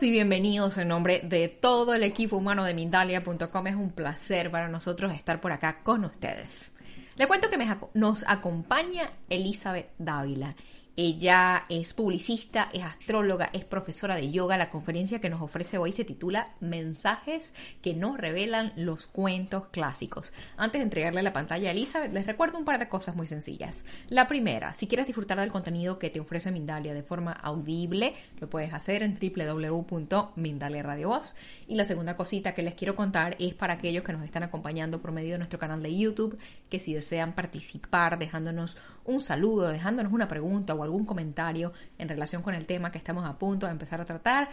Y bienvenidos en nombre de todo el equipo humano de Mindalia.com. Es un placer para nosotros estar por acá con ustedes. Le cuento que nos acompaña Elizabeth Dávila. Ella es publicista, es astróloga, es profesora de yoga. La conferencia que nos ofrece hoy se titula Mensajes que no revelan los cuentos clásicos. Antes de entregarle la pantalla a Elizabeth, les recuerdo un par de cosas muy sencillas. La primera, si quieres disfrutar del contenido que te ofrece Mindalia de forma audible, lo puedes hacer en www.mindaliaradiovoz. Y la segunda cosita que les quiero contar es para aquellos que nos están acompañando por medio de nuestro canal de YouTube, que si desean participar dejándonos un saludo, dejándonos una pregunta o algún comentario en relación con el tema que estamos a punto de empezar a tratar,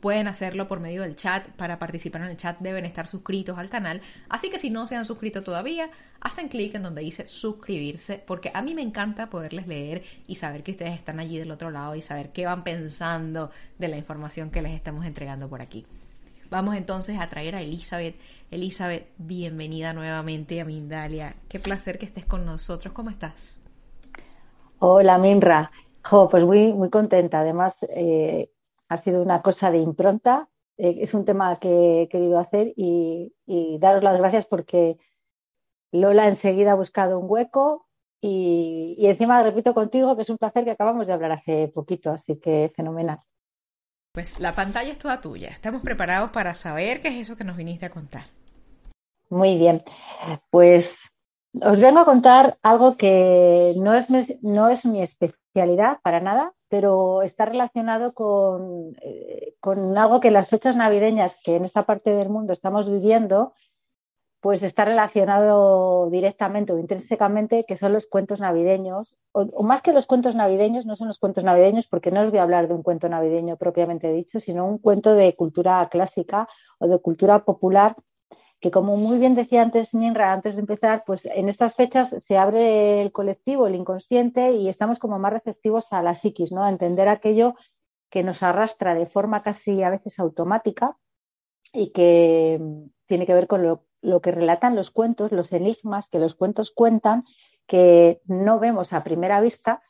pueden hacerlo por medio del chat. Para participar en el chat deben estar suscritos al canal. Así que si no se han suscrito todavía, hacen clic en donde dice suscribirse, porque a mí me encanta poderles leer y saber que ustedes están allí del otro lado y saber qué van pensando de la información que les estamos entregando por aquí. Vamos entonces a traer a Elizabeth. Elizabeth, bienvenida nuevamente a Mindalia. Qué placer que estés con nosotros. ¿Cómo estás? Hola, Minra. pues muy, muy contenta. Además, eh, ha sido una cosa de impronta. Eh, es un tema que he querido hacer y, daros las gracias porque Lola enseguida ha buscado un hueco y, y, encima repito contigo que es un placer que acabamos de hablar hace poquito, así que fenomenal. Pues la pantalla es toda tuya. Estamos preparados para saber qué es eso que nos viniste a contar. Muy bien. Pues os vengo a contar algo que no es, no es mi especialidad para nada, pero está relacionado con, eh, con algo que las fechas navideñas que en esta parte del mundo estamos viviendo, pues está relacionado directamente o intrínsecamente, que son los cuentos navideños, o, más que los cuentos navideños, no son los cuentos navideños, porque no os voy a hablar de un cuento navideño propiamente dicho, sino un cuento de cultura clásica o de cultura popular que como muy bien decía antes Minra, antes de empezar, pues en estas fechas se abre el colectivo, el inconsciente, y estamos como más receptivos a la psiquis, ¿no? A entender aquello que nos arrastra de forma casi a veces automática y que mm, tiene que ver con lo, lo que relatan los cuentos, los enigmas que los cuentos cuentan, que no vemos a primera vista,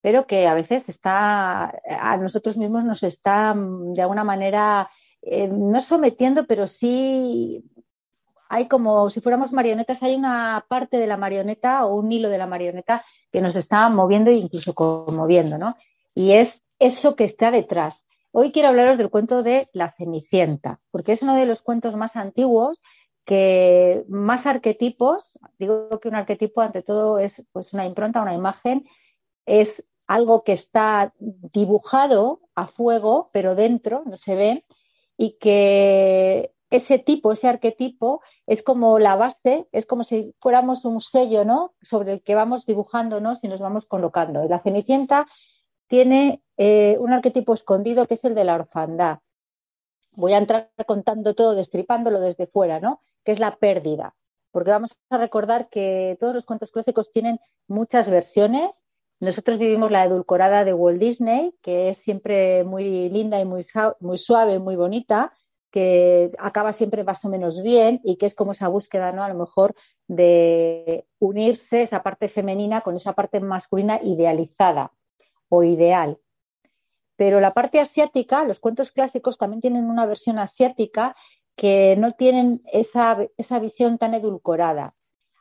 pero que a veces está a nosotros mismos nos está mm, de alguna manera eh, no sometiendo, pero sí hay como si fuéramos marionetas, hay una parte de la marioneta o un hilo de la marioneta que nos está moviendo e incluso conmoviendo, ¿no? Y es eso que está detrás. Hoy quiero hablaros del cuento de La Cenicienta, porque es uno de los cuentos más antiguos que más arquetipos, digo que un arquetipo ante todo es pues una impronta, una imagen, es algo que está dibujado a fuego, pero dentro no se ve, y que ese tipo, ese arquetipo, es como la base, es como si fuéramos un sello, ¿no? Sobre el que vamos dibujándonos y nos vamos colocando. La Cenicienta tiene eh, un arquetipo escondido que es el de la orfandad. Voy a entrar contando todo, destripándolo desde fuera, ¿no? Que es la pérdida. Porque vamos a recordar que todos los cuentos clásicos tienen muchas versiones. Nosotros vivimos la edulcorada de Walt Disney, que es siempre muy linda y muy, muy suave, muy bonita que acaba siempre más o menos bien y que es como esa búsqueda, ¿no? A lo mejor de unirse esa parte femenina con esa parte masculina idealizada o ideal. Pero la parte asiática, los cuentos clásicos también tienen una versión asiática que no tienen esa, esa visión tan edulcorada.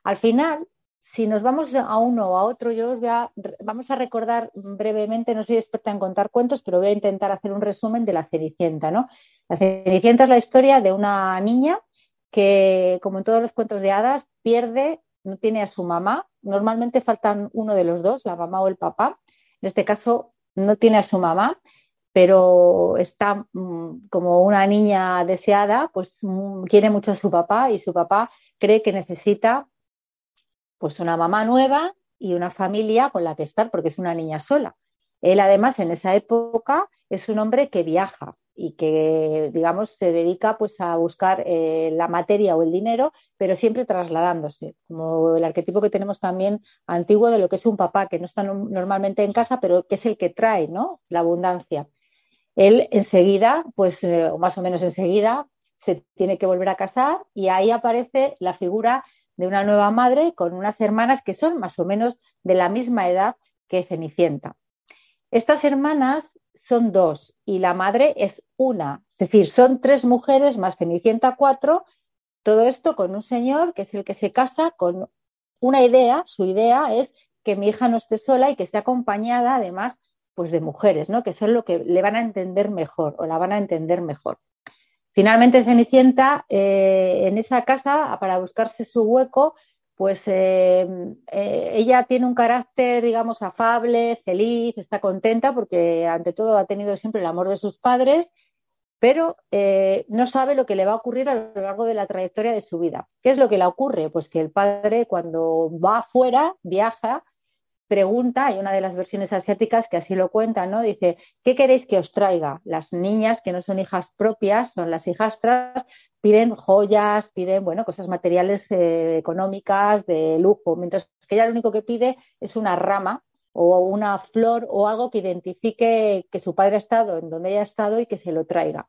Al final, si nos vamos a uno o a otro, yo os voy a, vamos a recordar brevemente, no soy experta en contar cuentos, pero voy a intentar hacer un resumen de la Cenicienta, ¿no? La Cenicienta es la historia de una niña que, como en todos los cuentos de hadas, pierde, no tiene a su mamá. Normalmente faltan uno de los dos, la mamá o el papá. En este caso, no tiene a su mamá, pero está mm, como una niña deseada, pues mm, quiere mucho a su papá y su papá cree que necesita pues una mamá nueva y una familia con la que estar porque es una niña sola. Él además en esa época es un hombre que viaja y que digamos se dedica pues a buscar eh, la materia o el dinero, pero siempre trasladándose, como el arquetipo que tenemos también antiguo de lo que es un papá que no está normalmente en casa, pero que es el que trae, ¿no? La abundancia. Él enseguida, pues eh, o más o menos enseguida, se tiene que volver a casar y ahí aparece la figura de una nueva madre con unas hermanas que son más o menos de la misma edad que Cenicienta. Estas hermanas son dos y la madre es una. Es decir, son tres mujeres más Cenicienta cuatro. Todo esto con un señor que es el que se casa con una idea. Su idea es que mi hija no esté sola y que esté acompañada además pues de mujeres, ¿no? Que son lo que le van a entender mejor o la van a entender mejor. Finalmente Cenicienta eh, en esa casa para buscarse su hueco pues eh, eh, ella tiene un carácter, digamos, afable, feliz, está contenta porque ante todo ha tenido siempre el amor de sus padres, pero no sabe lo que le va a ocurrir a lo largo de la trayectoria de su vida. ¿Qué es lo que le ocurre? Pues que el padre cuando va afuera, viaja, pregunta, hay una de las versiones asiáticas que así lo cuenta, ¿no? Dice, ¿qué queréis que os traiga? Las niñas que no son hijas propias, son las hijastras, piden joyas, piden, bueno, cosas materiales eh, económicas, de lujo, mientras que ella lo único que pide es una rama o una flor o algo que identifique que su padre ha estado en donde ella ha estado y que se lo traiga.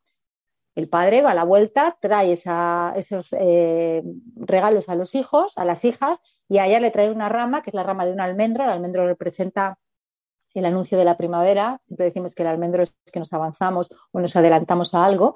El padre va a la vuelta, trae esos eh, regalos a los hijos, a las hijas, y a ella le trae una rama, que es la rama de un almendro. El almendro representa el anuncio de la primavera. Siempre decimos que el almendro es que nos avanzamos o nos adelantamos a algo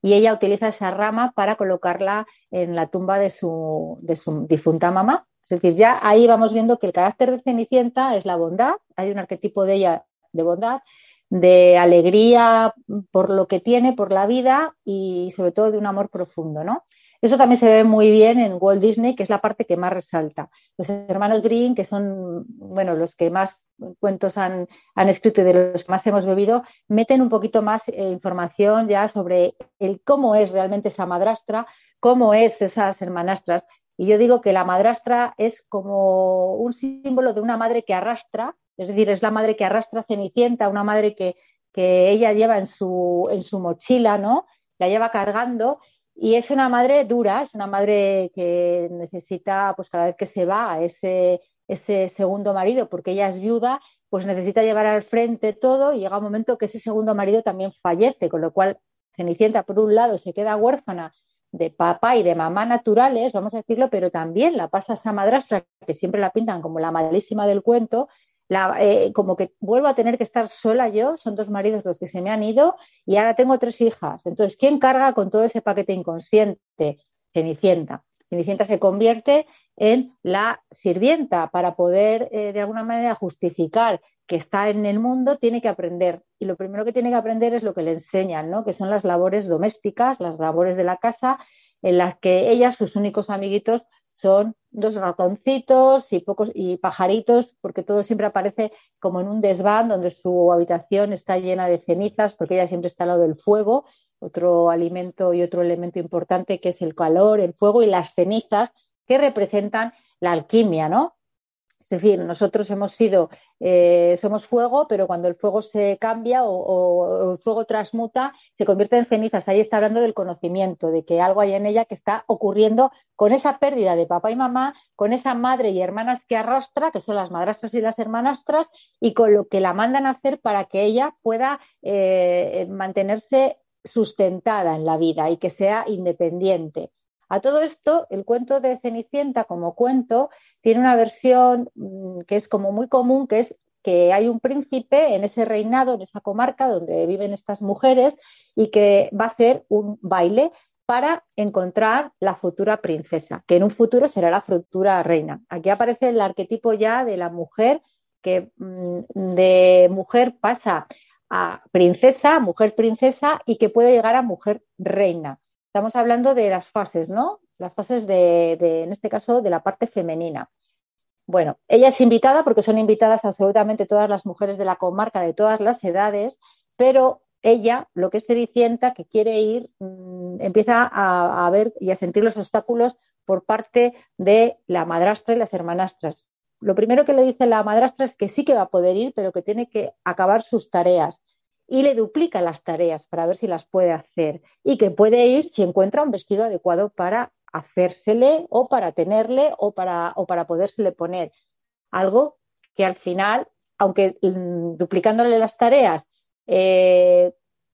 y ella utiliza esa rama para colocarla en la tumba de su, de su difunta mamá. Es decir, ya ahí vamos viendo que el carácter de Cenicienta es la bondad, hay un arquetipo de ella de bondad, de alegría por lo que tiene, por la vida y sobre todo de un amor profundo, ¿no? Eso también se ve muy bien en Walt Disney, que es la parte que más resalta. Los hermanos Green, que son, bueno, los que más cuentos han, escrito y de los que más hemos bebido, meten un poquito más eh, información ya sobre el cómo es realmente esa madrastra, cómo es esas hermanastras. Y yo digo que la madrastra es como un símbolo de una madre que arrastra, es decir, es la madre que arrastra Cenicienta, una madre que, que ella lleva en su, en su mochila, ¿no? La lleva cargando y es una madre dura, es una madre que necesita, pues cada vez que se va a ese ese segundo marido, porque ella es viuda, pues necesita llevar al frente todo y llega un momento que ese segundo marido también fallece, con lo cual Cenicienta, por un lado, se queda huérfana de papá y de mamá naturales, vamos a decirlo, pero también la pasa a esa madrastra, que siempre la pintan como la malísima del cuento, eh, como que vuelvo a tener que estar sola yo, son dos maridos los que se me han ido y ahora tengo tres hijas. Entonces, ¿quién carga con todo ese paquete inconsciente? Cenicienta. Cenicienta se convierte en la sirvienta para poder eh, de alguna manera justificar que está en el mundo, tiene que aprender. Y lo primero que tiene que aprender es lo que le enseñan, ¿no? que son las labores domésticas, las labores de la casa, en las que ellas, sus únicos amiguitos, son dos ratoncitos y pocos y pajaritos, porque todo siempre aparece como en un desván donde su habitación está llena de cenizas, porque ella siempre está al lado del fuego, otro alimento y otro elemento importante que es el calor, el fuego y las cenizas, que representan la alquimia, ¿no? Es decir, nosotros hemos sido, eh, somos fuego, pero cuando el fuego se cambia o, el fuego transmuta, se convierte en cenizas. Ahí está hablando del conocimiento, de que algo hay en ella que está ocurriendo con esa pérdida de papá y mamá, con esa madre y hermanas que arrastra, que son las madrastras y las hermanastras, y con lo que la mandan a hacer para que ella pueda eh, mantenerse sustentada en la vida y que sea independiente. A todo esto, el cuento de Cenicienta como cuento tiene una versión mm, que es como muy común, que es que hay un príncipe en ese reinado, en esa comarca donde viven estas mujeres y que va a hacer un baile para encontrar la futura princesa, que en un futuro será la futura reina. Aquí aparece el arquetipo ya de la mujer que mm, de mujer pasa a princesa, mujer princesa y que puede llegar a mujer reina. Estamos hablando de las fases, ¿no? Las fases de, en este caso, de la parte femenina. Bueno, ella es invitada porque son invitadas absolutamente todas las mujeres de la comarca de todas las edades, pero ella, lo que es Cenicienta, que quiere ir, mm, empieza a, ver y a sentir los obstáculos por parte de la madrastra y las hermanastras. Lo primero que le dice la madrastra es que sí que va a poder ir, pero que tiene que acabar sus tareas y le duplica las tareas para ver si las puede hacer y que puede ir si encuentra un vestido adecuado para hacérsele o para tenerle o para, o para podérsele poner. Algo que al final, aunque mm, duplicándole las tareas eh,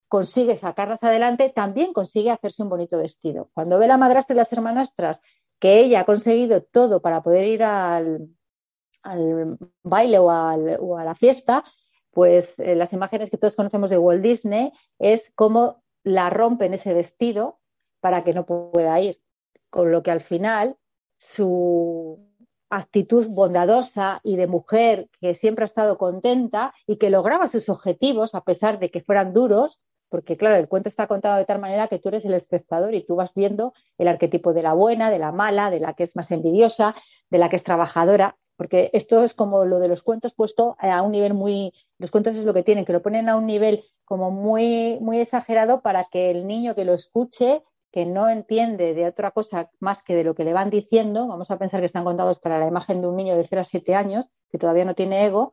consigue sacarlas adelante, también consigue hacerse un bonito vestido. Cuando ve la madrastra y las hermanastras que ella ha conseguido todo para poder ir al, al baile o, al, o a la fiesta, pues eh, las imágenes que todos conocemos de Walt Disney es cómo la rompen ese vestido para que no pueda ir. Con lo que al final su actitud bondadosa y de mujer que siempre ha estado contenta y que lograba sus objetivos a pesar de que fueran duros, porque claro, el cuento está contado de tal manera que tú eres el espectador y tú vas viendo el arquetipo de la buena, de la mala, de la que es más envidiosa, de la que es trabajadora, porque esto es como lo de los cuentos puesto a un nivel muy, los cuentos es lo que tienen, que lo ponen a un nivel como muy, muy exagerado para que el niño que lo escuche que no entiende de otra cosa más que de lo que le van diciendo, vamos a pensar que están contados para la imagen de un niño de 0 a 7 años, que todavía no tiene ego,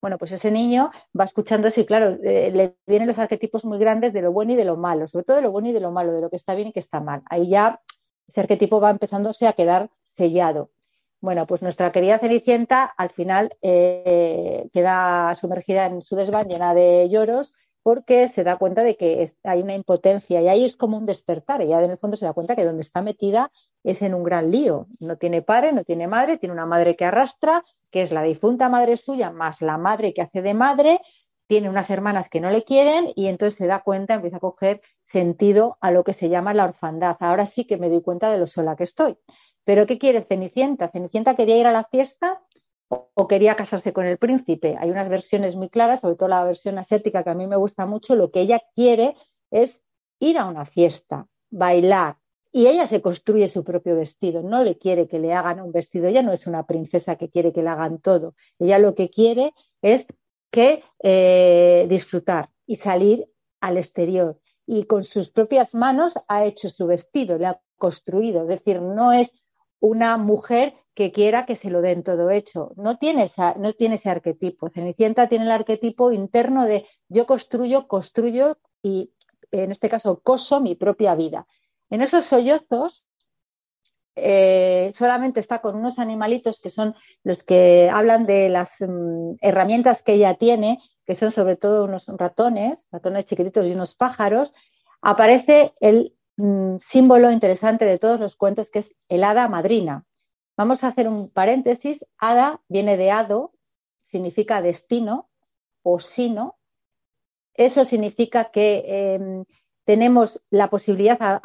bueno, pues ese niño va escuchando eso y claro, eh, le vienen los arquetipos muy grandes de lo bueno y de lo malo, sobre todo de lo bueno y de lo malo, de lo que está bien y que está mal. Ahí ya ese arquetipo va empezándose a quedar sellado. Bueno, pues nuestra querida Cenicienta al final eh, queda sumergida en su desván llena de lloros porque se da cuenta de que hay una impotencia y ahí es como un despertar. Ella en el fondo se da cuenta que donde está metida es en un gran lío. No tiene padre, no tiene madre, tiene una madre que arrastra, que es la difunta madre suya, más la madre que hace de madre, tiene unas hermanas que no le quieren y entonces se da cuenta, empieza a coger sentido a lo que se llama la orfandad. Ahora sí que me doy cuenta de lo sola que estoy. Pero ¿qué quiere Cenicienta? Cenicienta quería ir a la fiesta o quería casarse con el príncipe. Hay unas versiones muy claras, sobre todo la versión asiática que a mí me gusta mucho. Lo que ella quiere es ir a una fiesta, bailar. Y ella se construye su propio vestido, no le quiere que le hagan un vestido. Ella no es una princesa que quiere que le hagan todo. Ella lo que quiere es que eh, disfrutar y salir al exterior. Y con sus propias manos ha hecho su vestido, le ha construido. Es decir, no es una mujer que quiera que se lo den todo hecho. No tiene, no tiene ese arquetipo. Cenicienta tiene el arquetipo interno de yo construyo, construyo y en este caso coso mi propia vida. En esos sollozos eh, solamente está con unos animalitos que son los que hablan de las mm, herramientas que ella tiene, que son sobre todo unos ratones, ratones chiquititos y unos pájaros. Aparece el mm, símbolo interesante de todos los cuentos que es el hada madrina. Vamos a hacer un paréntesis. Hada viene de hado, significa destino o sino. Eso significa que em, tenemos la posibilidad,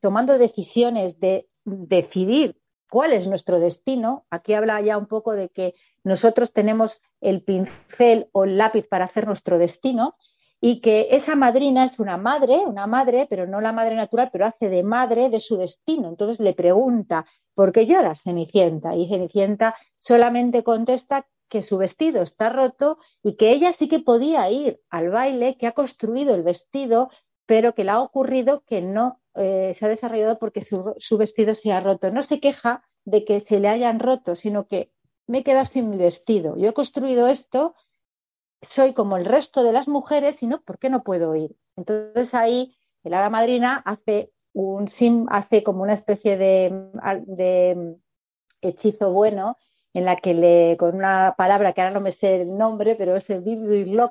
tomando decisiones, de decidir cuál es nuestro destino. Aquí habla ya un poco de que nosotros tenemos el pincel o el lápiz para hacer nuestro destino y que esa madrina es una madre, una madre, pero no la madre natural, pero hace de madre de su destino. Entonces le pregunta, ¿por qué lloras, Cenicienta? Y Cenicienta solamente contesta que su vestido está roto y que ella sí que podía ir al baile, que ha construido el vestido, pero que le ha ocurrido que no eh, se ha desarrollado porque su, su, vestido se ha roto. No se queja de que se le hayan roto, sino que me he quedado sin mi vestido. Yo he construido esto soy como el resto de las mujeres y no, ¿por qué no puedo ir? Entonces ahí el hada madrina hace un hace como una especie de, hechizo bueno en la que le, con una palabra que ahora no me sé el nombre, pero es el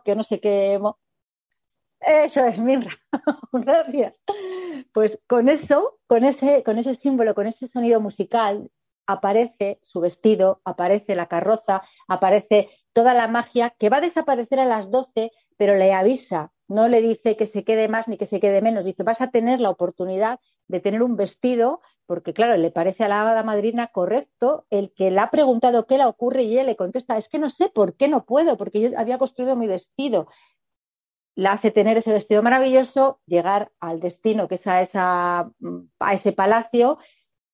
que no sé qué. Eso es Mirra. Gracias. Pues con eso, con ese, con ese símbolo, con ese sonido musical, aparece su vestido, aparece la carroza, aparece toda la magia que va a desaparecer a las 12, pero le avisa, no le dice que se quede más ni que se quede menos, dice, vas a tener la oportunidad de tener un vestido, porque claro, le parece a la hada madrina correcto el que le ha preguntado qué le ocurre y ella le contesta, es que no sé por qué no puedo, porque yo había construido mi vestido. La hace tener ese vestido maravilloso, llegar al destino que es a, esa, a ese palacio,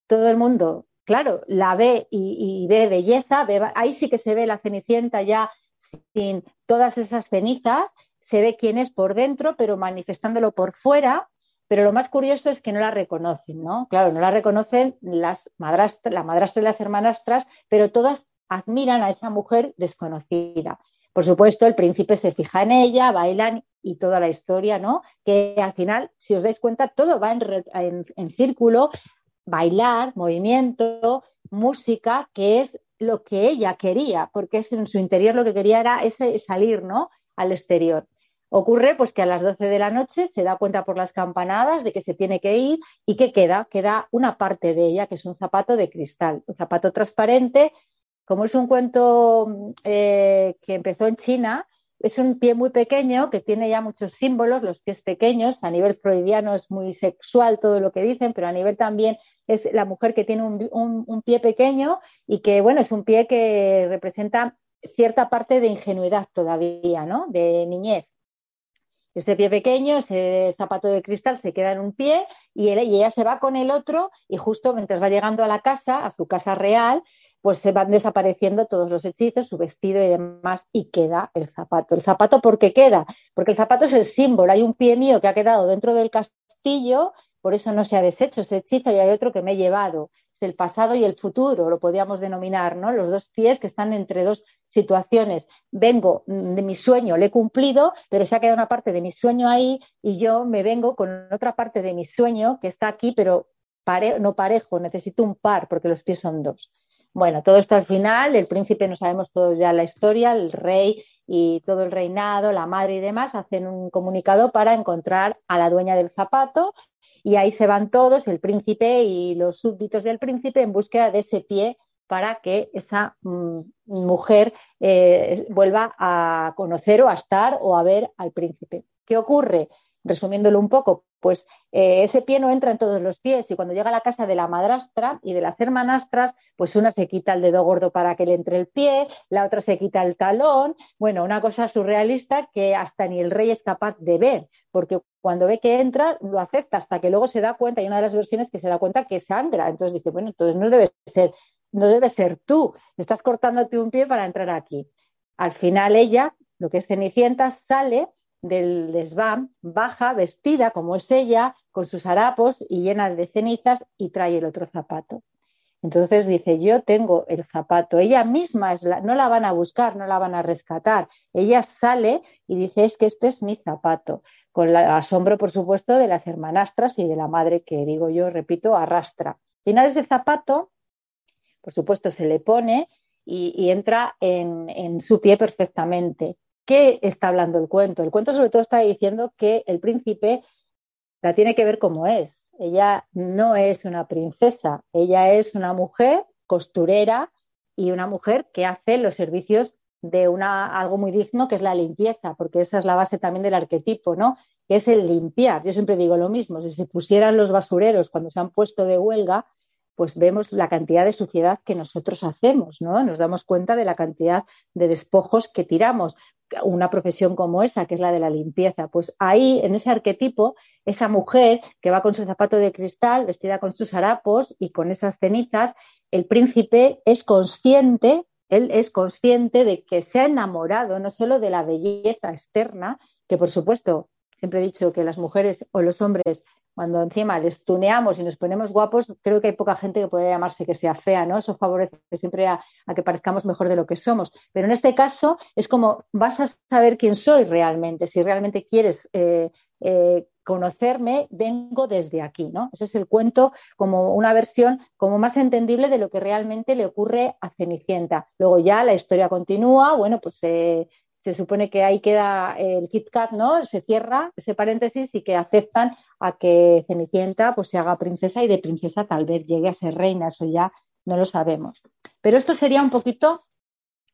todo el mundo claro, la ve y, ve belleza, ahí sí que se ve la cenicienta ya sin todas esas cenizas, se ve quién es por dentro, pero manifestándolo por fuera. Pero lo más curioso es que no la reconocen, ¿no? Claro, no la reconocen las madrastras, la madrastra y las hermanastras, pero todas admiran a esa mujer desconocida. Por supuesto, el príncipe se fija en ella, bailan y toda la historia, ¿no? Que al final, si os dais cuenta, todo va en círculo bailar, movimiento, música, que es lo que ella quería, porque en su interior lo que quería era ese salir, ¿no? Al exterior. Ocurre pues que a las 12 de la noche se da cuenta por las campanadas de que se tiene que ir y que queda, queda una parte de ella, que es un zapato de cristal, un zapato transparente. Como es un cuento eh, que empezó en China, es un pie muy pequeño que tiene ya muchos símbolos, los pies pequeños, a nivel freudiano es muy sexual todo lo que dicen, pero a nivel también es la mujer que tiene un, pie pequeño y que, bueno, es un pie que representa cierta parte de ingenuidad todavía, ¿no? De niñez. Este pie pequeño, ese zapato de cristal se queda en un pie y, y ella se va con el otro y justo mientras va llegando a la casa, a su casa real, pues se van desapareciendo todos los hechizos, su vestido y demás, y queda el zapato. ¿El zapato por qué queda? Porque el zapato es el símbolo. Hay un pie mío que ha quedado dentro del castillo, por eso no se ha deshecho ese hechizo, y hay otro que me he llevado. Es el pasado y el futuro, lo podríamos denominar, ¿no? Los dos pies que están entre dos situaciones. Vengo de mi sueño, lo he cumplido, pero se ha quedado una parte de mi sueño ahí, y yo me vengo con otra parte de mi sueño que está aquí, pero no parejo, necesito un par, porque los pies son dos. Bueno, todo esto al final, el príncipe, no sabemos todo ya la historia, el rey y todo el reinado, la madre y demás, hacen un comunicado para encontrar a la dueña del zapato y ahí se van todos, el príncipe y los súbditos del príncipe, en búsqueda de ese pie para que esa mm, mujer eh, vuelva a conocer o a estar o a ver al príncipe. ¿Qué ocurre? Resumiéndolo un poco, pues eh, ese pie no entra en todos los pies y cuando llega a la casa de la madrastra y de las hermanastras, pues una se quita el dedo gordo para que le entre el pie, la otra se quita el talón, bueno, una cosa surrealista que hasta ni el rey es capaz de ver, porque cuando ve que entra lo acepta hasta que luego se da cuenta, hay una de las versiones que se da cuenta que sangra, entonces dice, bueno, entonces no debe ser, no debe ser tú, estás cortándote un pie para entrar aquí. Al final ella, lo que es Cenicienta, sale del desván, baja vestida como es ella, con sus harapos y llena de cenizas y trae el otro zapato. Entonces dice, yo tengo el zapato. Ella misma es la, no la van a buscar, no la van a rescatar. Ella sale y dice, es que este es mi zapato. Con el asombro, por supuesto, de las hermanastras y de la madre que, digo yo, repito, arrastra. Al final ese zapato, por supuesto, se le pone y, entra en su pie perfectamente qué está hablando el cuento? El cuento sobre todo está diciendo que el príncipe la tiene que ver como es. Ella no es una princesa, ella es una mujer costurera y una mujer que hace los servicios de una, algo muy digno que es la limpieza, porque esa es la base también del arquetipo, ¿no? Que es el limpiar. Yo siempre digo lo mismo, si se pusieran los basureros cuando se han puesto de huelga, pues vemos la cantidad de suciedad que nosotros hacemos, ¿no? Nos damos cuenta de la cantidad de despojos que tiramos. Una profesión como esa, que es la de la limpieza, pues ahí, en ese arquetipo, esa mujer que va con su zapato de cristal, vestida con sus harapos y con esas cenizas, el príncipe es consciente, él es consciente de que se ha enamorado no solo de la belleza externa, que por supuesto, siempre he dicho que las mujeres o los hombres cuando encima les tuneamos y nos ponemos guapos, creo que hay poca gente que puede llamarse que sea fea, ¿no? Eso favorece siempre a, que parezcamos mejor de lo que somos. Pero en este caso es como vas a saber quién soy realmente, si realmente quieres eh, eh, conocerme, vengo desde aquí, ¿no? Ese es el cuento como una versión como más entendible de lo que realmente le ocurre a Cenicienta. Luego ya la historia continúa, bueno, pues eh, se supone que ahí queda el Kit Kat, ¿no? Se cierra ese paréntesis y que aceptan a que Cenicienta pues se haga princesa y de princesa tal vez llegue a ser reina, eso ya no lo sabemos. Pero esto sería un poquito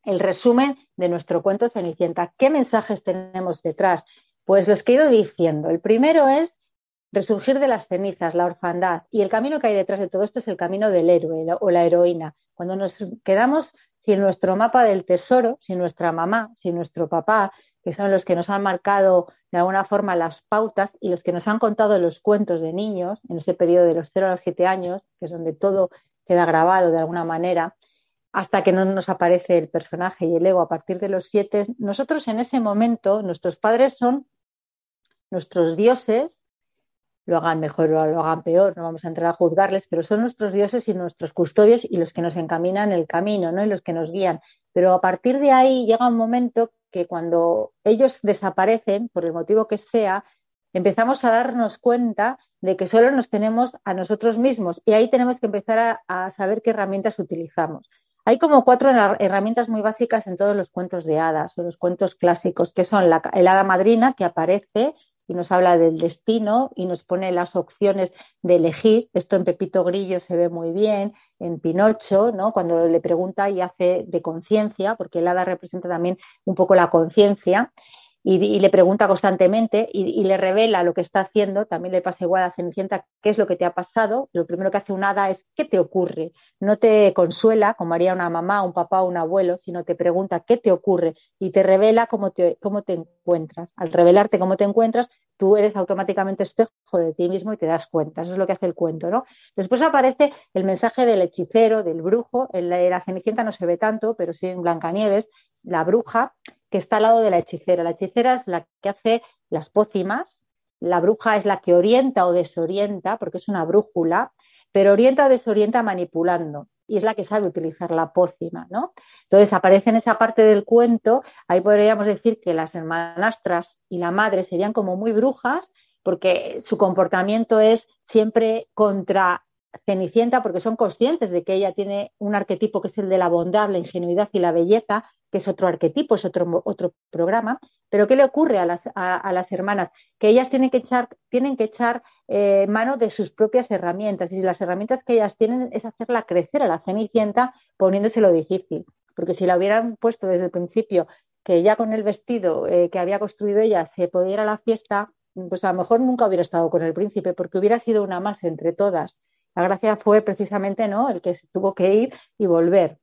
el resumen de nuestro cuento Cenicienta. ¿Qué mensajes tenemos detrás? Pues los que he ido diciendo. El primero es resurgir de las cenizas, la orfandad. Y el camino que hay detrás de todo esto es el camino del héroe o la heroína. Cuando nos quedamos si nuestro mapa del tesoro, si nuestra mamá, si nuestro papá, que son los que nos han marcado de alguna forma las pautas y los que nos han contado los cuentos de niños en ese periodo de los 0 a los 7 años, que es donde todo queda grabado de alguna manera, hasta que no nos aparece el personaje y el ego a partir de los 7, nosotros en ese momento, nuestros padres son nuestros dioses lo hagan mejor o lo hagan peor, no vamos a entrar a juzgarles, pero son nuestros dioses y nuestros custodios y los que nos encaminan el camino, ¿no? Y los que nos guían. Pero a partir de ahí llega un momento que cuando ellos desaparecen, por el motivo que sea, empezamos a darnos cuenta de que solo nos tenemos a nosotros mismos y ahí tenemos que empezar a, saber qué herramientas utilizamos. Hay como cuatro herramientas muy básicas en todos los cuentos de hadas o los cuentos clásicos, que son la, el hada madrina que aparece y nos habla del destino y nos pone las opciones de elegir. Esto en Pepito Grillo se ve muy bien, en Pinocho, ¿no? cuando le pregunta y hace de conciencia, porque el hada representa también un poco la conciencia y, le pregunta constantemente y, le revela lo que está haciendo, también le pasa igual a Cenicienta, qué es lo que te ha pasado, lo primero que hace un hada es qué te ocurre, no te consuela como haría una mamá, un papá o un abuelo, sino te pregunta qué te ocurre y te revela cómo te, cómo te encuentras. Al revelarte cómo te encuentras, tú eres automáticamente espejo de ti mismo y te das cuenta, eso es lo que hace el cuento, ¿no? Después aparece el mensaje del hechicero, del brujo, en la, la Cenicienta no se ve tanto, pero sí en Blancanieves, la bruja, que está al lado de la hechicera. La hechicera es la que hace las pócimas, la bruja es la que orienta o desorienta, porque es una brújula, pero orienta o desorienta manipulando y es la que sabe utilizar la pócima, ¿no? Entonces aparece en esa parte del cuento, ahí podríamos decir que las hermanastras y la madre serían como muy brujas, porque su comportamiento es siempre contra Cenicienta, porque son conscientes de que ella tiene un arquetipo que es el de la bondad, la ingenuidad y la belleza, que es otro arquetipo, es otro, otro programa. Pero ¿qué le ocurre a las, a, las hermanas? Que ellas tienen que echar, tienen que echar eh, mano de sus propias herramientas. Y las herramientas que ellas tienen es hacerla crecer a la Cenicienta poniéndose lo difícil. Porque si la hubieran puesto desde el principio, que ya con el vestido eh, que había construido ella se podía ir a la fiesta, pues a lo mejor nunca hubiera estado con el príncipe, porque hubiera sido una más entre todas. La gracia fue precisamente ¿no? el que tuvo que ir y volver.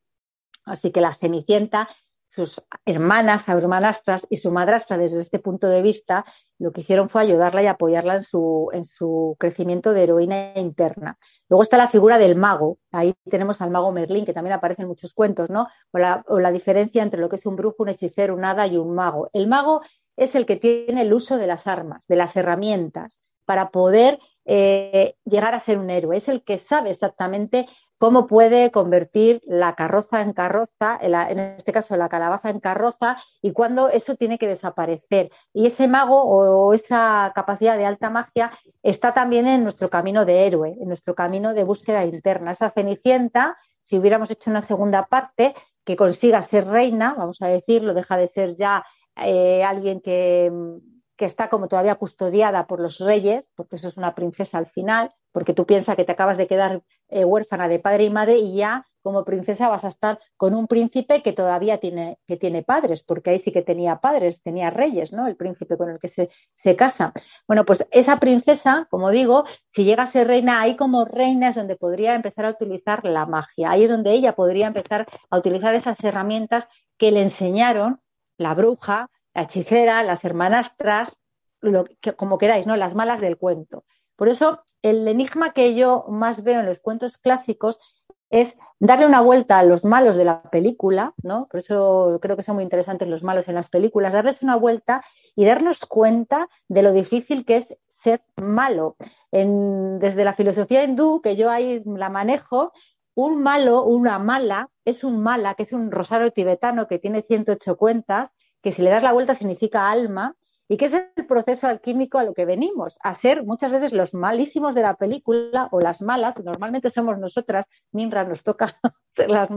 Así que la Cenicienta sus hermanas, hermanastras y su madrastra desde este punto de vista, lo que hicieron fue ayudarla y apoyarla en su, en su crecimiento de heroína interna. Luego está la figura del mago. Ahí tenemos al mago Merlín, que también aparece en muchos cuentos, ¿no? O la diferencia entre lo que es un brujo, un hechicero, un hada y un mago. El mago es el que tiene el uso de las armas, de las herramientas, para poder eh, llegar a ser un héroe. Es el que sabe exactamente cómo puede convertir la carroza en carroza, en, este caso la calabaza en carroza, y cuándo eso tiene que desaparecer. Y ese mago o esa capacidad de alta magia está también en nuestro camino de héroe, en nuestro camino de búsqueda interna. Esa cenicienta, si hubiéramos hecho una segunda parte, que consiga ser reina, vamos a decirlo, deja de ser ya eh, alguien que que está como todavía custodiada por los reyes, porque eso es una princesa al final, porque tú piensas que te acabas de quedar eh, huérfana de padre y madre y ya como princesa vas a estar con un príncipe que todavía tiene, que tiene padres, porque ahí sí que tenía padres, tenía reyes, ¿no? El príncipe con el que se, se casa. Bueno, pues esa princesa, como digo, si llega a ser reina, ahí como reina es donde podría empezar a utilizar la magia, ahí es donde ella podría empezar a utilizar esas herramientas que le enseñaron la bruja, la hechicera, las hermanastras, lo que, como queráis, ¿no? Las malas del cuento. Por eso, el enigma que yo más veo en los cuentos clásicos es darle una vuelta a los malos de la película, ¿no? Por eso creo que son muy interesantes los malos en las películas, darles una vuelta y darnos cuenta de lo difícil que es ser malo. desde la filosofía hindú, que yo ahí la manejo, un malo, una mala, es un mala, que es un rosario tibetano que tiene 108 cuentas, que si le das la vuelta significa alma, y que es el proceso alquímico a lo que venimos, a ser muchas veces los malísimos de la película o las malas, normalmente somos nosotras, Minra nos toca ser las,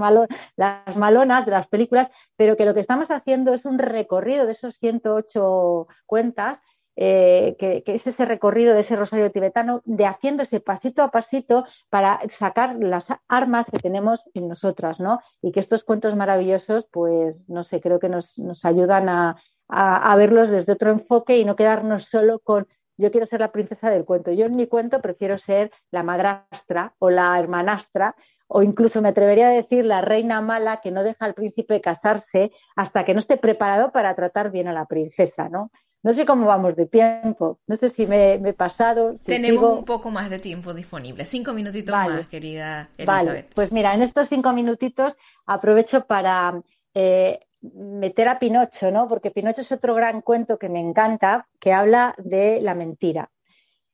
las malonas de las películas, pero que lo que estamos haciendo es un recorrido de esos 108 cuentas eh, que, es ese recorrido de ese rosario tibetano, de haciendo ese pasito a pasito para sacar las armas que tenemos en nosotras, ¿no? Y que estos cuentos maravillosos, pues, no sé, creo que nos, nos ayudan a, a, verlos desde otro enfoque y no quedarnos solo con yo quiero ser la princesa del cuento. Yo en mi cuento prefiero ser la madrastra o la hermanastra o incluso me atrevería a decir la reina mala que no deja al príncipe casarse hasta que no esté preparado para tratar bien a la princesa, ¿no? No sé cómo vamos de tiempo. No sé si me, he pasado. Tenemos un poco más de tiempo disponible. Cinco minutitos más, querida Elizabeth. Vale, pues mira, en estos cinco minutitos aprovecho para eh, meter a Pinocho, ¿no? Porque Pinocho es otro gran cuento que me encanta, que habla de la mentira.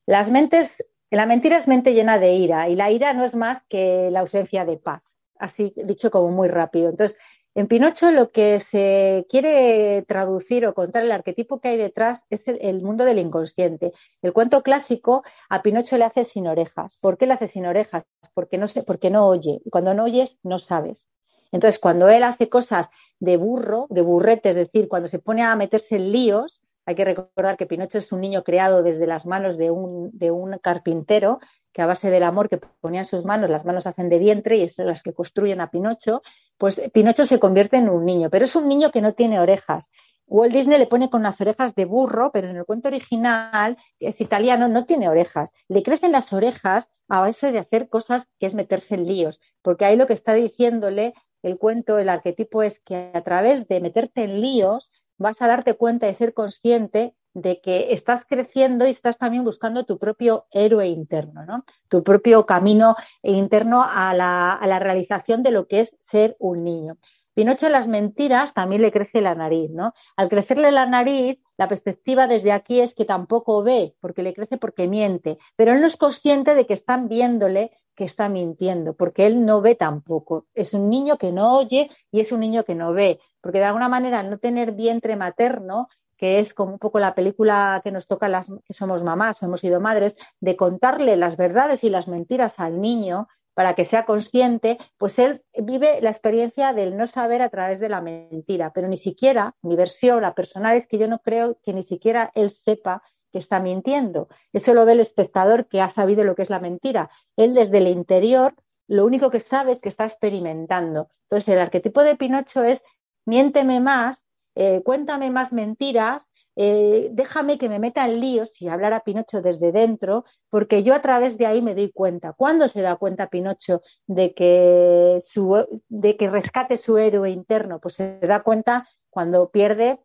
Las mentes, la mentira es mente llena de ira, y la ira no es más que la ausencia de paz. Así dicho como muy rápido. Entonces, en Pinocho lo que se quiere traducir o contar el arquetipo que hay detrás es el, mundo del inconsciente. El cuento clásico a Pinocho le hace sin orejas. ¿Por qué le hace sin orejas? Porque no, sé, porque no oye. Cuando no oyes, no sabes. Entonces, cuando él hace cosas de burro, de burrete, es decir, cuando se pone a meterse en líos, Hay que recordar que Pinocho es un niño creado desde las manos de un, de un carpintero que a base del amor que ponía en sus manos, las manos hacen de vientre y es las que construyen a Pinocho, pues Pinocho se convierte en un niño, pero es un niño que no tiene orejas. Walt Disney le pone con unas orejas de burro, pero en el cuento original, es italiano, no tiene orejas. Le crecen las orejas a base de hacer cosas que es meterse en líos, porque ahí lo que está diciéndole el cuento, el arquetipo es que a través de meterte en líos vas a darte cuenta y ser consciente de que estás creciendo y estás también buscando tu propio héroe interno, ¿no? Tu propio camino interno a la, a la realización de lo que es ser un niño. Pinocho las mentiras también le crece la nariz, ¿no? Al crecerle la nariz, la perspectiva desde aquí es que tampoco ve, porque le crece porque miente, pero él no es consciente de que están viéndole que está mintiendo, porque él no ve tampoco. Es un niño que no oye y es un niño que no ve, porque de alguna manera no tener vientre materno que es como un poco la película que nos toca las que somos mamás hemos sido madres, de contarle las verdades y las mentiras al niño para que sea consciente, pues él vive la experiencia del no saber a través de la mentira, pero ni siquiera, mi versión, la personal, es que yo no creo que ni siquiera él sepa que está mintiendo. Eso lo ve el espectador que ha sabido lo que es la mentira. Él desde el interior lo único que sabe es que está experimentando. Entonces el arquetipo de Pinocho es miénteme más, eh, cuéntame más mentiras eh, déjame que me meta en líos si hablara Pinocho desde dentro, porque yo a través de ahí me doy cuenta. ¿Cuándo se da cuenta Pinocho de que, su, de que rescate su héroe interno? Pues se da cuenta cuando pierde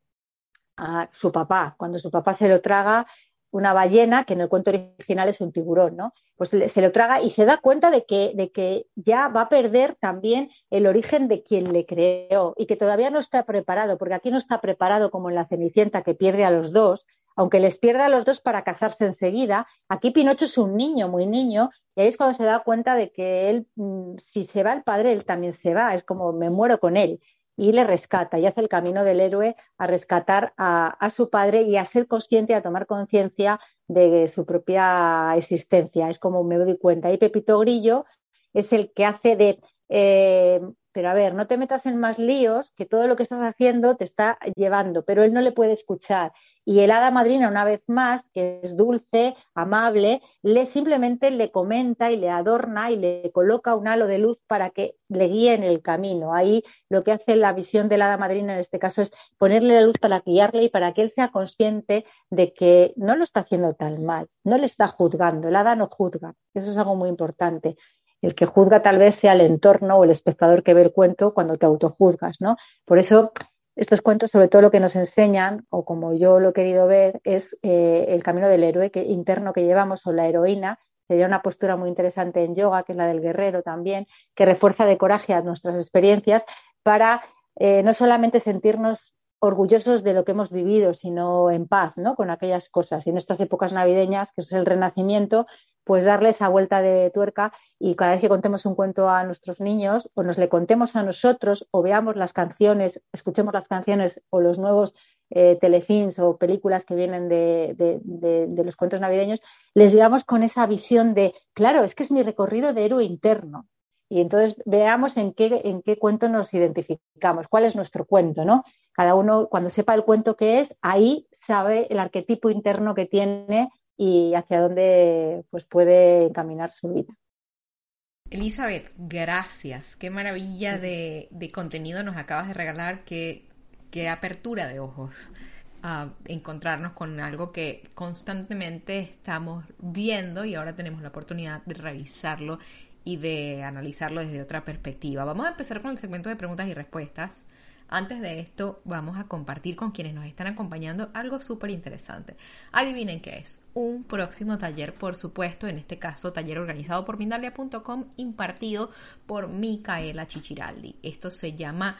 a su papá, cuando su papá se lo traga una ballena, que en el cuento original es un tiburón, ¿no? Pues se lo traga y se da cuenta de que, de que ya va a perder también el origen de quien le creó y que todavía no está preparado, porque aquí no está preparado como en la Cenicienta que pierde a los dos, aunque les pierda a los dos para casarse enseguida, aquí Pinocho es un niño, muy niño, y ahí es cuando se da cuenta de que él, mm, si se va el padre, él también se va, es como me muero con él y le rescata y hace el camino del héroe a rescatar a, su padre y a ser consciente, a tomar conciencia de su propia existencia. Es como me doy cuenta. Y Pepito Grillo es el que hace de, eh, pero a ver, no te metas en más líos, que todo lo que estás haciendo te está llevando, pero él no le puede escuchar y el hada madrina, una vez más, que es dulce, amable, le simplemente le comenta y le adorna y le coloca un halo de luz para que le guíe en el camino. Ahí lo que hace la visión del hada madrina en este caso es ponerle la luz para guiarle y para que él sea consciente de que no lo está haciendo tan mal, no le está juzgando, el hada no juzga. Eso es algo muy importante. El que juzga tal vez sea el entorno o el espectador que ve el cuento cuando te autojuzgas, ¿no? Por eso estos cuentos, sobre todo lo que nos enseñan, o como yo lo he querido ver, es eh, el camino del héroe que, interno que llevamos o la heroína. Sería una postura muy interesante en yoga, que es la del guerrero también, que refuerza de coraje a nuestras experiencias para eh, no solamente sentirnos orgullosos de lo que hemos vivido, sino en paz, ¿no? Con aquellas cosas. Y en estas épocas navideñas, que es el renacimiento, pues darle esa vuelta de tuerca y cada vez que contemos un cuento a nuestros niños o nos le contemos a nosotros o veamos las canciones, escuchemos las canciones o los nuevos eh, telefilms o películas que vienen de, de, los cuentos navideños, les veamos con esa visión de, claro, es que es mi recorrido de héroe interno. Y entonces veamos en qué, en qué cuento nos identificamos, cuál es nuestro cuento, ¿no? Cada uno, cuando sepa el cuento que es, ahí sabe el arquetipo interno que tiene y hacia dónde pues, puede encaminar su vida. Elizabeth, gracias. Qué maravilla de, contenido nos acabas de regalar. Qué, qué apertura de ojos a encontrarnos con algo que constantemente estamos viendo y ahora tenemos la oportunidad de revisarlo y de analizarlo desde otra perspectiva. Vamos a empezar con el segmento de preguntas y respuestas. Antes de esto, vamos a compartir con quienes nos están acompañando algo súper interesante. Adivinen qué es. Un próximo taller, por supuesto, en este caso, taller organizado por Mindalia.com, impartido por Micaela Chichiraldi. Esto se llama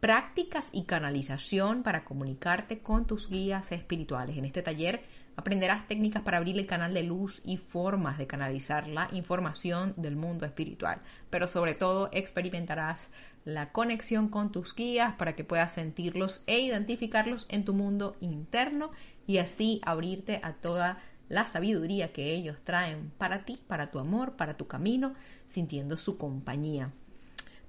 Prácticas y canalización para comunicarte con tus guías espirituales. En este taller aprenderás técnicas para abrir el canal de luz y formas de canalizar la información del mundo espiritual. Pero sobre todo experimentarás la conexión con tus guías para que puedas sentirlos e identificarlos en tu mundo interno y así abrirte a toda la sabiduría que ellos traen para ti, para tu amor, para tu camino, sintiendo su compañía.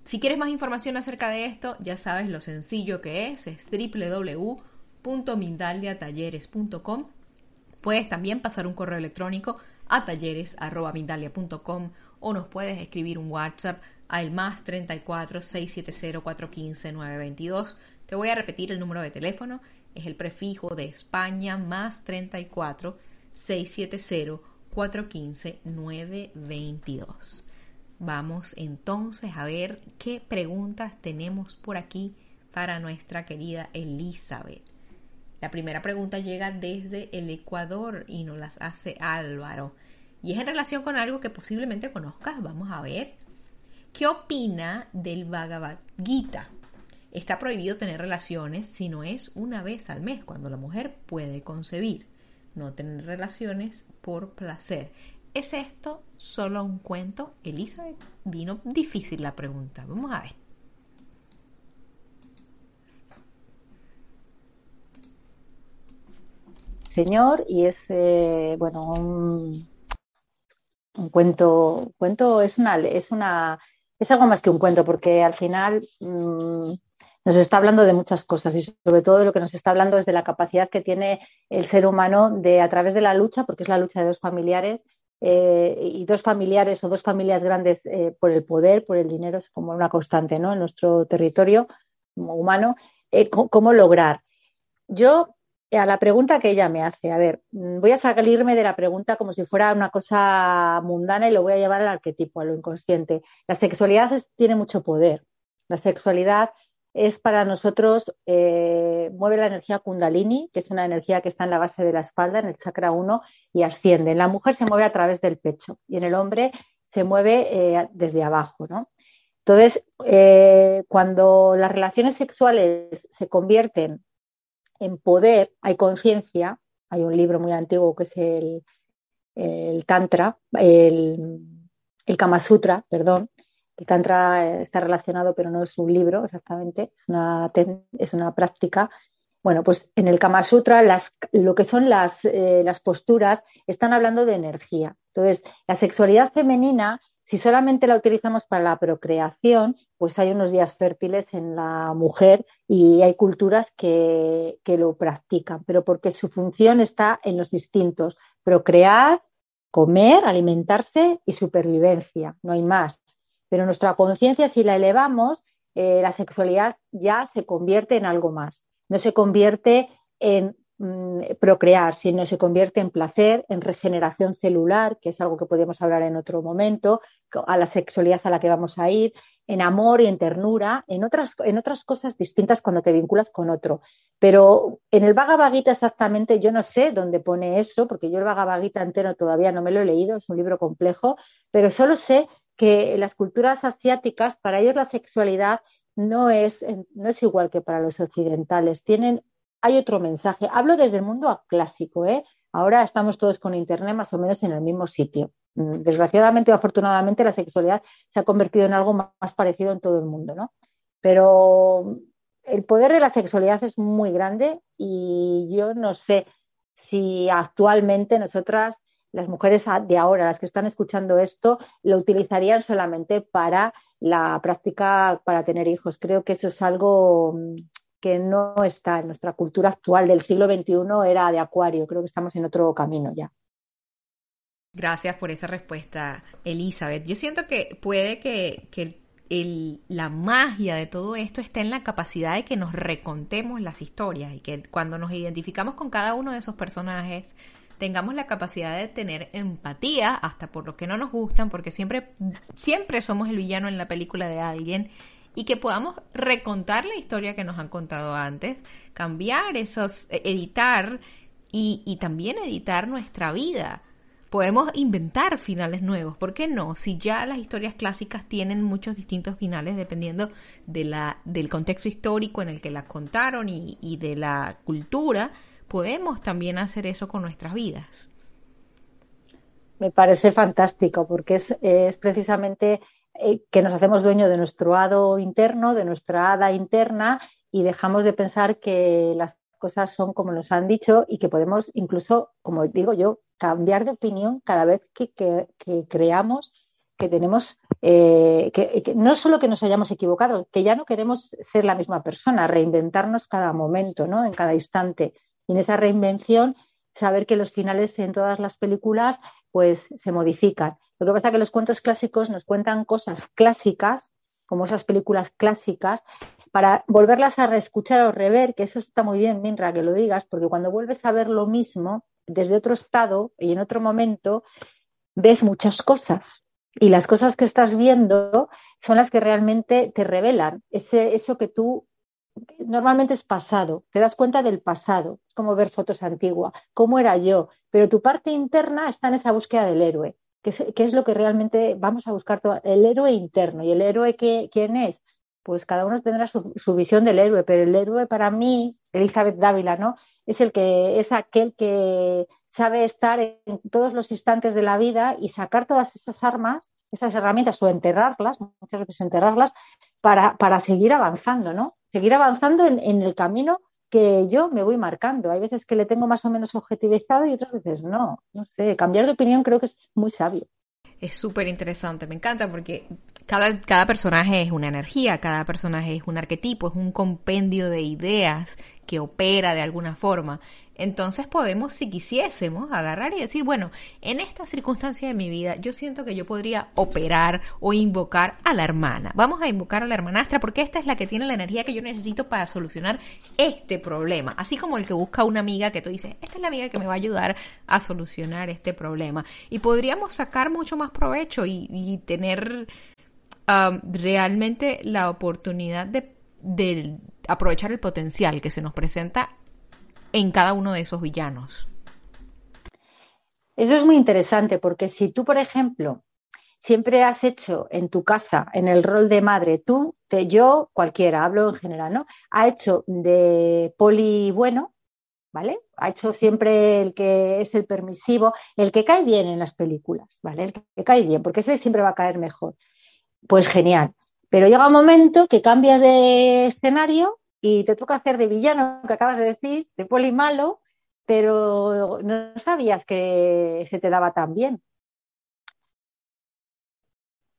Si quieres más información acerca de esto, ya sabes lo sencillo que es, es www www.mindaliatalleres.com. Puedes también pasar un correo electrónico a talleres.mindalia.com o nos puedes escribir un WhatsApp al más 34 670 415 922. Te voy a repetir el número de teléfono, es el prefijo de España más 34 670 415 922. Vamos entonces a ver qué preguntas tenemos por aquí para nuestra querida Elizabeth. La primera pregunta llega desde el Ecuador y nos las hace Álvaro. Y es en relación con algo que posiblemente conozcas. Vamos a ver. ¿Qué opina del Bhagavad Gita? Está prohibido tener relaciones si no es una vez al mes, cuando la mujer puede concebir. No tener relaciones por placer. ¿Es esto solo un cuento? Elizabeth, vino difícil la pregunta. Vamos a ver. señor y es, eh, bueno, un, cuento, cuento es una, es una, es algo más que un cuento porque al final mm, nos está hablando de muchas cosas y sobre todo lo que nos está hablando es de la capacidad que tiene el ser humano de a través de la lucha, porque es la lucha de dos familiares, eh, y dos familiares o dos familias grandes eh, por el poder, por el dinero, es como una constante ¿no? en nuestro territorio humano, cómo lograr. Yo a la pregunta que ella me hace. A ver, voy a salirme de la pregunta como si fuera una cosa mundana y lo voy a llevar al arquetipo, a lo inconsciente. La sexualidad tiene mucho poder. La sexualidad es para nosotros, eh, mueve la energía kundalini, que es una energía que está en la base de la espalda, en el chakra 1, y asciende. En la mujer se mueve a través del pecho y en el hombre se mueve eh, desde abajo, ¿no? Entonces, eh, cuando las relaciones sexuales se convierten en poder hay conciencia. Hay un libro muy antiguo que es el, el Tantra, el, el, Kama Sutra, perdón. El Tantra está relacionado, pero no es un libro exactamente, es una, es una práctica. Bueno, pues en el Kama Sutra las, lo que son las, eh, las posturas están hablando de energía. Entonces, la sexualidad femenina si solamente la utilizamos para la procreación, pues hay unos días fértiles en la mujer y hay culturas que, lo practican, pero porque su función está en los distintos, procrear, comer, alimentarse y supervivencia, no hay más. Pero nuestra conciencia, si la elevamos, eh, la sexualidad ya se convierte en algo más, no se convierte en Mm, procrear, sino se convierte en placer, en regeneración celular, que es algo que podemos hablar en otro momento, a la sexualidad a la que vamos a ir, en amor y en ternura, en otras, en otras cosas distintas cuando te vinculas con otro. Pero en el Bhagavad Gita exactamente yo no sé dónde pone eso, porque yo el Bhagavad Gita entero todavía no me lo he leído, es un libro complejo, pero solo sé que en las culturas asiáticas, para ellos la sexualidad no es, no es igual que para los occidentales. Tienen hay otro mensaje. Hablo desde el mundo clásico, ¿eh? Ahora estamos todos con Internet más o menos en el mismo sitio. Mm, desgraciadamente o afortunadamente la sexualidad se ha convertido en algo más parecido en todo el mundo, ¿no? Pero el poder de la sexualidad es muy grande y yo no sé si actualmente nosotras, las mujeres de ahora, las que están escuchando esto, lo utilizarían solamente para la práctica para tener hijos. Creo que eso es algo que no está en nuestra cultura actual del siglo XXI era de acuario. Creo que estamos en otro camino ya. Gracias por esa respuesta, Elizabeth. Yo siento que puede que, la magia de todo esto esté en la capacidad de que nos recontemos las historias y que cuando nos identificamos con cada uno de esos personajes tengamos la capacidad de tener empatía hasta por los que no nos gustan, porque siempre, siempre somos el villano en la película de alguien y que podamos recontar la historia que nos han contado antes, cambiar esos, e, editar y, también editar nuestra vida. Podemos inventar finales nuevos, ¿por qué no? Si ya las historias clásicas tienen muchos distintos finales dependiendo de la, del contexto histórico en el que las contaron y, y de la cultura, podemos también hacer eso con nuestras vidas. Me parece fantástico porque es, es precisamente eh, que nos hacemos dueño de nuestro hado interno, de nuestra hada interna y dejamos de pensar que las cosas son como nos han dicho y que podemos incluso, como digo yo, cambiar de opinión cada vez que, creamos que tenemos eh, que, no solo que nos hayamos equivocado, que ya no queremos ser la misma persona, reinventarnos cada momento, ¿no? En cada instante. Y en esa reinvención, saber que los finales en todas las películas pues se modifican. Lo que pasa es que los cuentos clásicos nos cuentan cosas clásicas, como esas películas clásicas, para volverlas a reescuchar o rever, que eso está muy bien, Minra, que lo digas, porque cuando vuelves a ver lo mismo desde otro estado y en otro momento, ves muchas cosas. Y las cosas que estás viendo son las que realmente te revelan ese, eso que tú normalmente es pasado, te das cuenta del pasado, es como ver fotos antiguas, cómo era yo, pero tu parte interna está en esa búsqueda del héroe, que es, lo que realmente vamos a buscar, todo, el héroe interno. ¿Y el héroe que, quién es? Pues cada uno tendrá su, su, visión del héroe, pero el héroe para mí, Elizabeth Dávila, ¿no? Es el que es aquel que sabe estar en todos los instantes de la vida y sacar todas esas armas, esas herramientas o enterrarlas, muchas veces enterrarlas, para, para seguir avanzando, ¿no? Seguir avanzando en, en, el camino que yo me voy marcando. Hay veces que le tengo más o menos objetivizado y otras veces no. No sé, cambiar de opinión creo que es muy sabio. Es súper interesante, me encanta porque cada, cada personaje es una energía, cada personaje es un arquetipo, es un compendio de ideas que opera de alguna forma. Entonces podemos, si quisiésemos, agarrar y decir, bueno, en esta circunstancia de mi vida, yo siento que yo podría operar o invocar a la hermana. Vamos a invocar a la hermanastra porque esta es la que tiene la energía que yo necesito para solucionar este problema. Así como el que busca una amiga que tú dices, esta es la amiga que me va a ayudar a solucionar este problema. Y podríamos sacar mucho más provecho y, tener um, realmente la oportunidad de, de aprovechar el potencial que se nos presenta en cada uno de esos villanos. Eso es muy interesante porque si tú, por ejemplo, siempre has hecho en tu casa, en el rol de madre, tú, yo, cualquiera, hablo en general, ¿no? Ha hecho de poli bueno, ¿vale? Ha hecho siempre el que es el permisivo, el que cae bien en las películas, ¿vale? El que cae bien, porque ese siempre va a caer mejor. Pues genial. Pero llega un momento que cambias de escenario y te toca hacer de villano, que acabas de decir, de poli malo, pero no sabías que se te daba tan bien.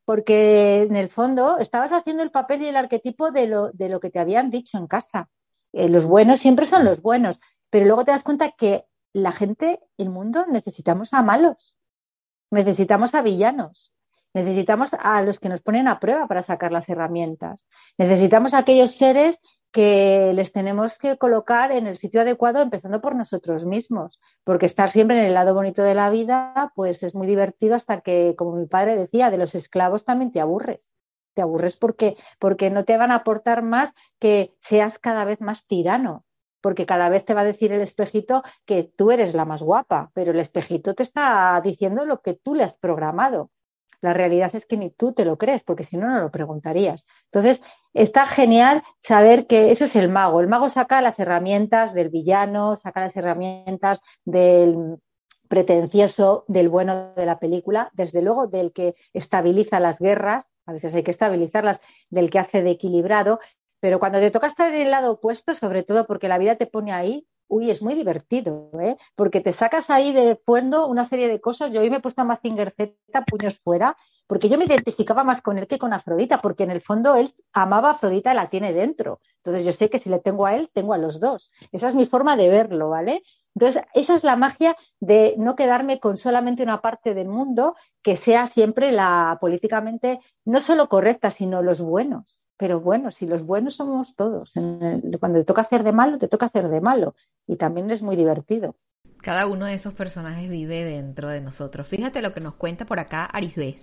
Porque en el fondo estabas haciendo el papel y el arquetipo de lo, de lo que te habían dicho en casa. Eh, los buenos siempre son los buenos, pero luego te das cuenta que la gente, el mundo, necesitamos a malos, necesitamos a villanos, necesitamos a los que nos ponen a prueba para sacar las herramientas, necesitamos a aquellos seres que les tenemos que colocar en el sitio adecuado, empezando por nosotros mismos, porque estar siempre en el lado bonito de la vida, pues es muy divertido hasta que, como mi padre decía, de los esclavos también te aburres. Te aburres porque, porque no te van a aportar más que seas cada vez más tirano, porque cada vez te va a decir el espejito que tú eres la más guapa, pero el espejito te está diciendo lo que tú le has programado. La realidad es que ni tú te lo crees, porque si no, no lo preguntarías. Entonces, está genial saber que eso es el mago. El mago saca las herramientas del villano, saca las herramientas del pretencioso, del bueno de la película, desde luego del que estabiliza las guerras, a veces hay que estabilizarlas, del que hace de equilibrado, pero cuando te toca estar en el lado opuesto, sobre todo porque la vida te pone ahí, uy, es muy divertido, ¿eh? porque te sacas ahí de fondo una serie de cosas. Yo hoy me he puesto a Mazinger Z, puños fuera, porque yo me identificaba más con él que con Afrodita, porque en el fondo él amaba a Afrodita y la tiene dentro. Entonces yo sé que si le tengo a él, tengo a los dos. Esa es mi forma de verlo, ¿vale? Entonces, esa es la magia de no quedarme con solamente una parte del mundo que sea siempre la políticamente no solo correcta, sino los buenos. Pero bueno, si los buenos somos todos, cuando te toca hacer de malo, te toca hacer de malo. Y también es muy divertido. Cada uno de esos personajes vive dentro de nosotros. Fíjate lo que nos cuenta por acá Arisbeth.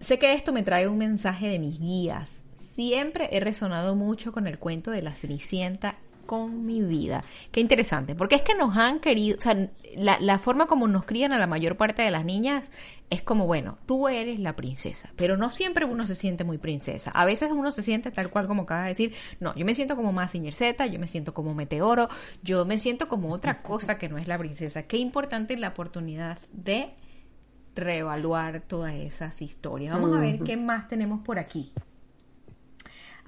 Sé que esto me trae un mensaje de mis guías. Siempre he resonado mucho con el cuento de la Cenicienta con mi vida. Qué interesante, porque es que nos han querido, o sea, la, la, forma como nos crían a la mayor parte de las niñas es como, bueno, tú eres la princesa, pero no siempre uno se siente muy princesa. A veces uno se siente tal cual como acaba de decir, no, yo me siento como más Z, yo me siento como Meteoro, yo me siento como otra cosa que no es la princesa. Qué importante la oportunidad de reevaluar todas esas historias. Vamos a ver qué más tenemos por aquí.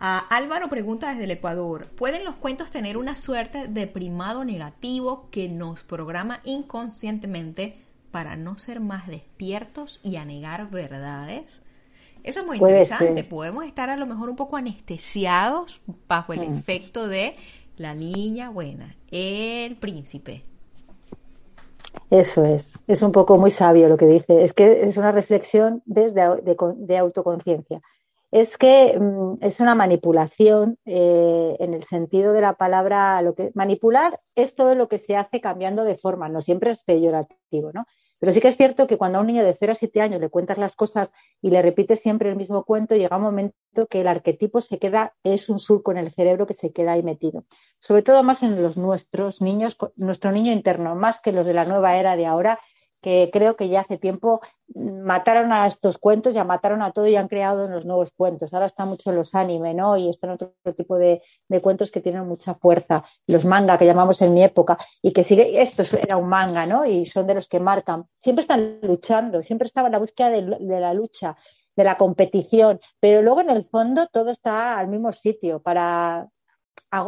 Álvaro pregunta desde el Ecuador, ¿pueden los cuentos tener una suerte de primado negativo que nos programa inconscientemente para no ser más despiertos y anegar verdades? Eso es muy interesante. Podemos estar a lo mejor un poco anestesiados bajo el mm. efecto de la niña buena, el príncipe. Eso es, es un poco muy sabio lo que dice. Es que es una reflexión desde de, autoconciencia. Es que mm, es una manipulación eh, en el sentido de la palabra. Lo que manipular es todo lo que se hace cambiando de forma, no siempre es peyorativo, ¿no? Pero sí que es cierto que cuando a un niño de 0 a 7 años le cuentas las cosas y le repites siempre el mismo cuento, llega un momento que el arquetipo se queda, es un surco en el cerebro que se queda ahí metido. Sobre todo más en los nuestros niños, nuestro niño interno, más que los de la nueva era de ahora, que creo que ya hace tiempo mataron a estos cuentos, ya mataron a todo y han creado los nuevos cuentos. Ahora están mucho los anime, ¿no? Y están otro, tipo de, cuentos que tienen mucha fuerza. Los manga, que llamamos en mi época, y que sigue, esto era un manga, ¿no? Y son de los que marcan. Siempre están luchando, siempre estaban en la búsqueda de, la lucha, de la competición, pero luego en el fondo todo está al mismo sitio para...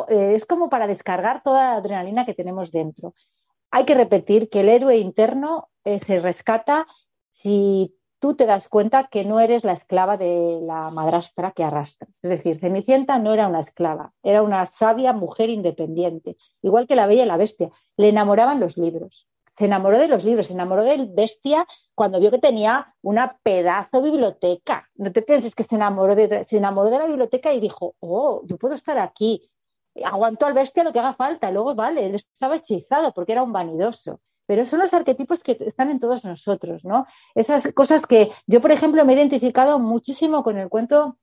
Eh, es como para descargar toda la adrenalina que tenemos dentro hay que repetir que el héroe interno eh, se rescata si tú te das cuenta que no eres la esclava de la madrastra que arrastra. Es decir, Cenicienta no era una esclava, era una sabia mujer independiente, igual que la Bella y la Bestia. Le enamoraban los libros. Se enamoró de los libros, se enamoró del bestia cuando vio que tenía una pedazo biblioteca. No te pienses que se enamoró de, se enamoró de la biblioteca y dijo, oh, yo puedo estar aquí aguantó al bestia lo que haga falta, luego vale, él estaba hechizado porque era un vanidoso. Pero son los arquetipos que están en todos nosotros, ¿no? Esas cosas que yo, por ejemplo, me he identificado muchísimo con el cuento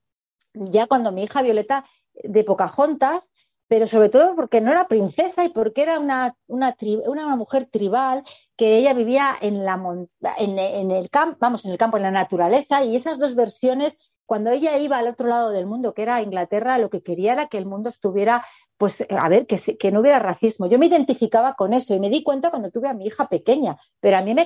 ya cuando mi hija Violeta de Pocahontas, pero sobre todo porque no era princesa y porque era una, una, una mujer tribal que ella vivía en, la, en, en el vamos, en el campo, en la naturaleza, y esas dos versiones cuando ella iba al otro lado del mundo, que era Inglaterra, lo que quería era que el mundo estuviera, pues, a ver, que, que no hubiera racismo. Yo me identificaba con eso y me di cuenta cuando tuve a mi hija pequeña, pero a mí me,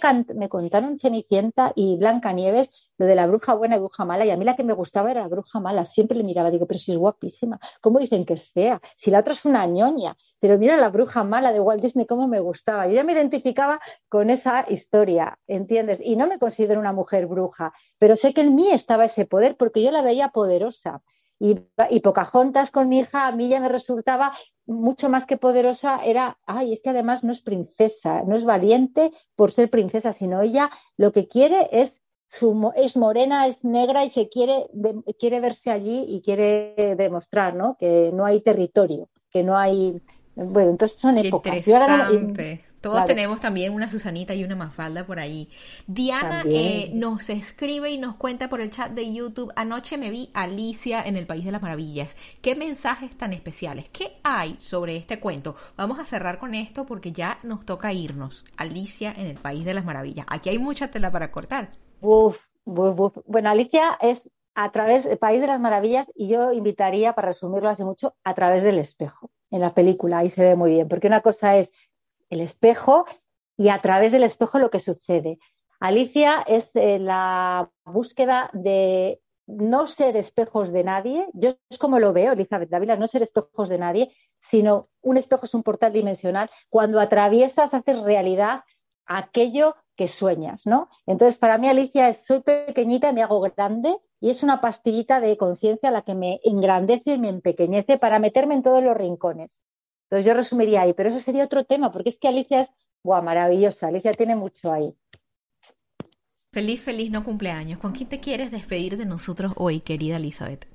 contaron Cenicienta y Blanca Nieves lo de la bruja buena y bruja mala, y a mí la que me gustaba era la bruja mala. Siempre le miraba, digo, pero si es guapísima, ¿cómo dicen que es fea? Si la otra es una ñoña, pero mira la bruja mala de Walt Disney, cómo me gustaba. Yo ya me identificaba con esa historia, ¿entiendes? Y no me considero una mujer bruja, pero sé que en mí estaba ese poder porque yo la veía poderosa. Y, y Pocahontas con mi hija, a mí ya me resultaba mucho más que poderosa, era, ay, es que además no es princesa, no es valiente por ser princesa, sino ella lo que quiere es es morena, es negra y se quiere, quiere verse allí y quiere demostrar ¿no? que no hay territorio, que no hay... Bueno, entonces son épocas. Interesante. Todos tenemos también una Susanita y una Mafalda por ahí. Diana eh, nos escribe y nos cuenta por el chat de YouTube, anoche me vi Alicia en el País de las Maravillas. ¿Qué mensajes tan especiales? ¿Qué hay sobre este cuento? Vamos a cerrar con esto porque ya nos toca irnos. Alicia en el País de las Maravillas. Aquí hay mucha tela para cortar. Uf, Bueno, Alicia es a través del País de las Maravillas y yo invitaría, para resumirlo así mucho, a través del espejo en la película. Ahí se ve muy bien, porque una cosa es el espejo y a través del espejo lo que sucede. Alicia es eh, la búsqueda de no ser espejos de nadie. Yo es como lo veo, Elizabeth Dávila, no ser espejos de nadie, sino un espejo es un portal dimensional. Cuando atraviesas, haces realidad aquello que sueñas, ¿no? Entonces, para mí, Alicia, es, soy pequeñita, me hago grande y es una pastillita de conciencia la que me engrandece y me empequeñece para meterme en todos los rincones. Entonces, yo resumiría ahí, pero eso sería otro tema, porque es que Alicia es, guau, maravillosa, Alicia tiene mucho ahí. Feliz, feliz no cumpleaños. ¿Con quién te quieres despedir de nosotros hoy, querida Elizabeth?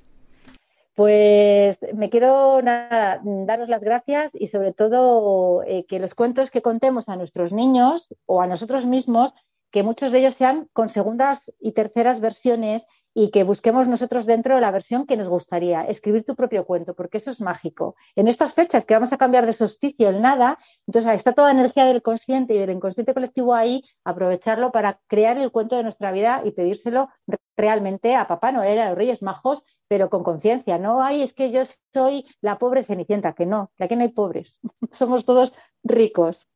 Pues me quiero daros las gracias y sobre todo eh, que los cuentos que contemos a nuestros niños o a nosotros mismos, que muchos de ellos sean con segundas y terceras versiones y que busquemos nosotros dentro de la versión que nos gustaría, escribir tu propio cuento, porque eso es mágico. En estas fechas que vamos a cambiar de solsticio el nada, entonces está toda la energía del consciente y del inconsciente colectivo ahí, aprovecharlo para crear el cuento de nuestra vida y pedírselo realmente a Papá Noel, a los Reyes Majos, pero con conciencia. No hay, es que yo soy la pobre Cenicienta, que no, que aquí no hay pobres, somos todos ricos.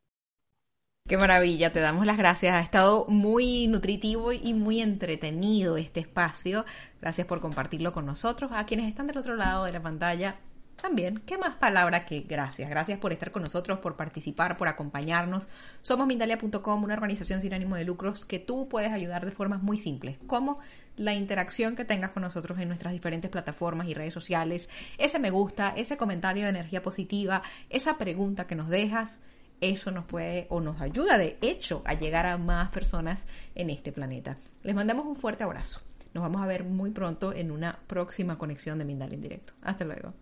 Qué maravilla, te damos las gracias. Ha estado muy nutritivo y muy entretenido este espacio. Gracias por compartirlo con nosotros. A quienes están del otro lado de la pantalla, también, ¿qué más palabra que gracias? Gracias por estar con nosotros, por participar, por acompañarnos. Somos Mindalia.com, una organización sin ánimo de lucros que tú puedes ayudar de formas muy simples, como la interacción que tengas con nosotros en nuestras diferentes plataformas y redes sociales, ese me gusta, ese comentario de energía positiva, esa pregunta que nos dejas, eso nos puede o nos ayuda de hecho a llegar a más personas en este planeta. Les mandamos un fuerte abrazo. Nos vamos a ver muy pronto en una próxima conexión de Mindalia en directo. Hasta luego.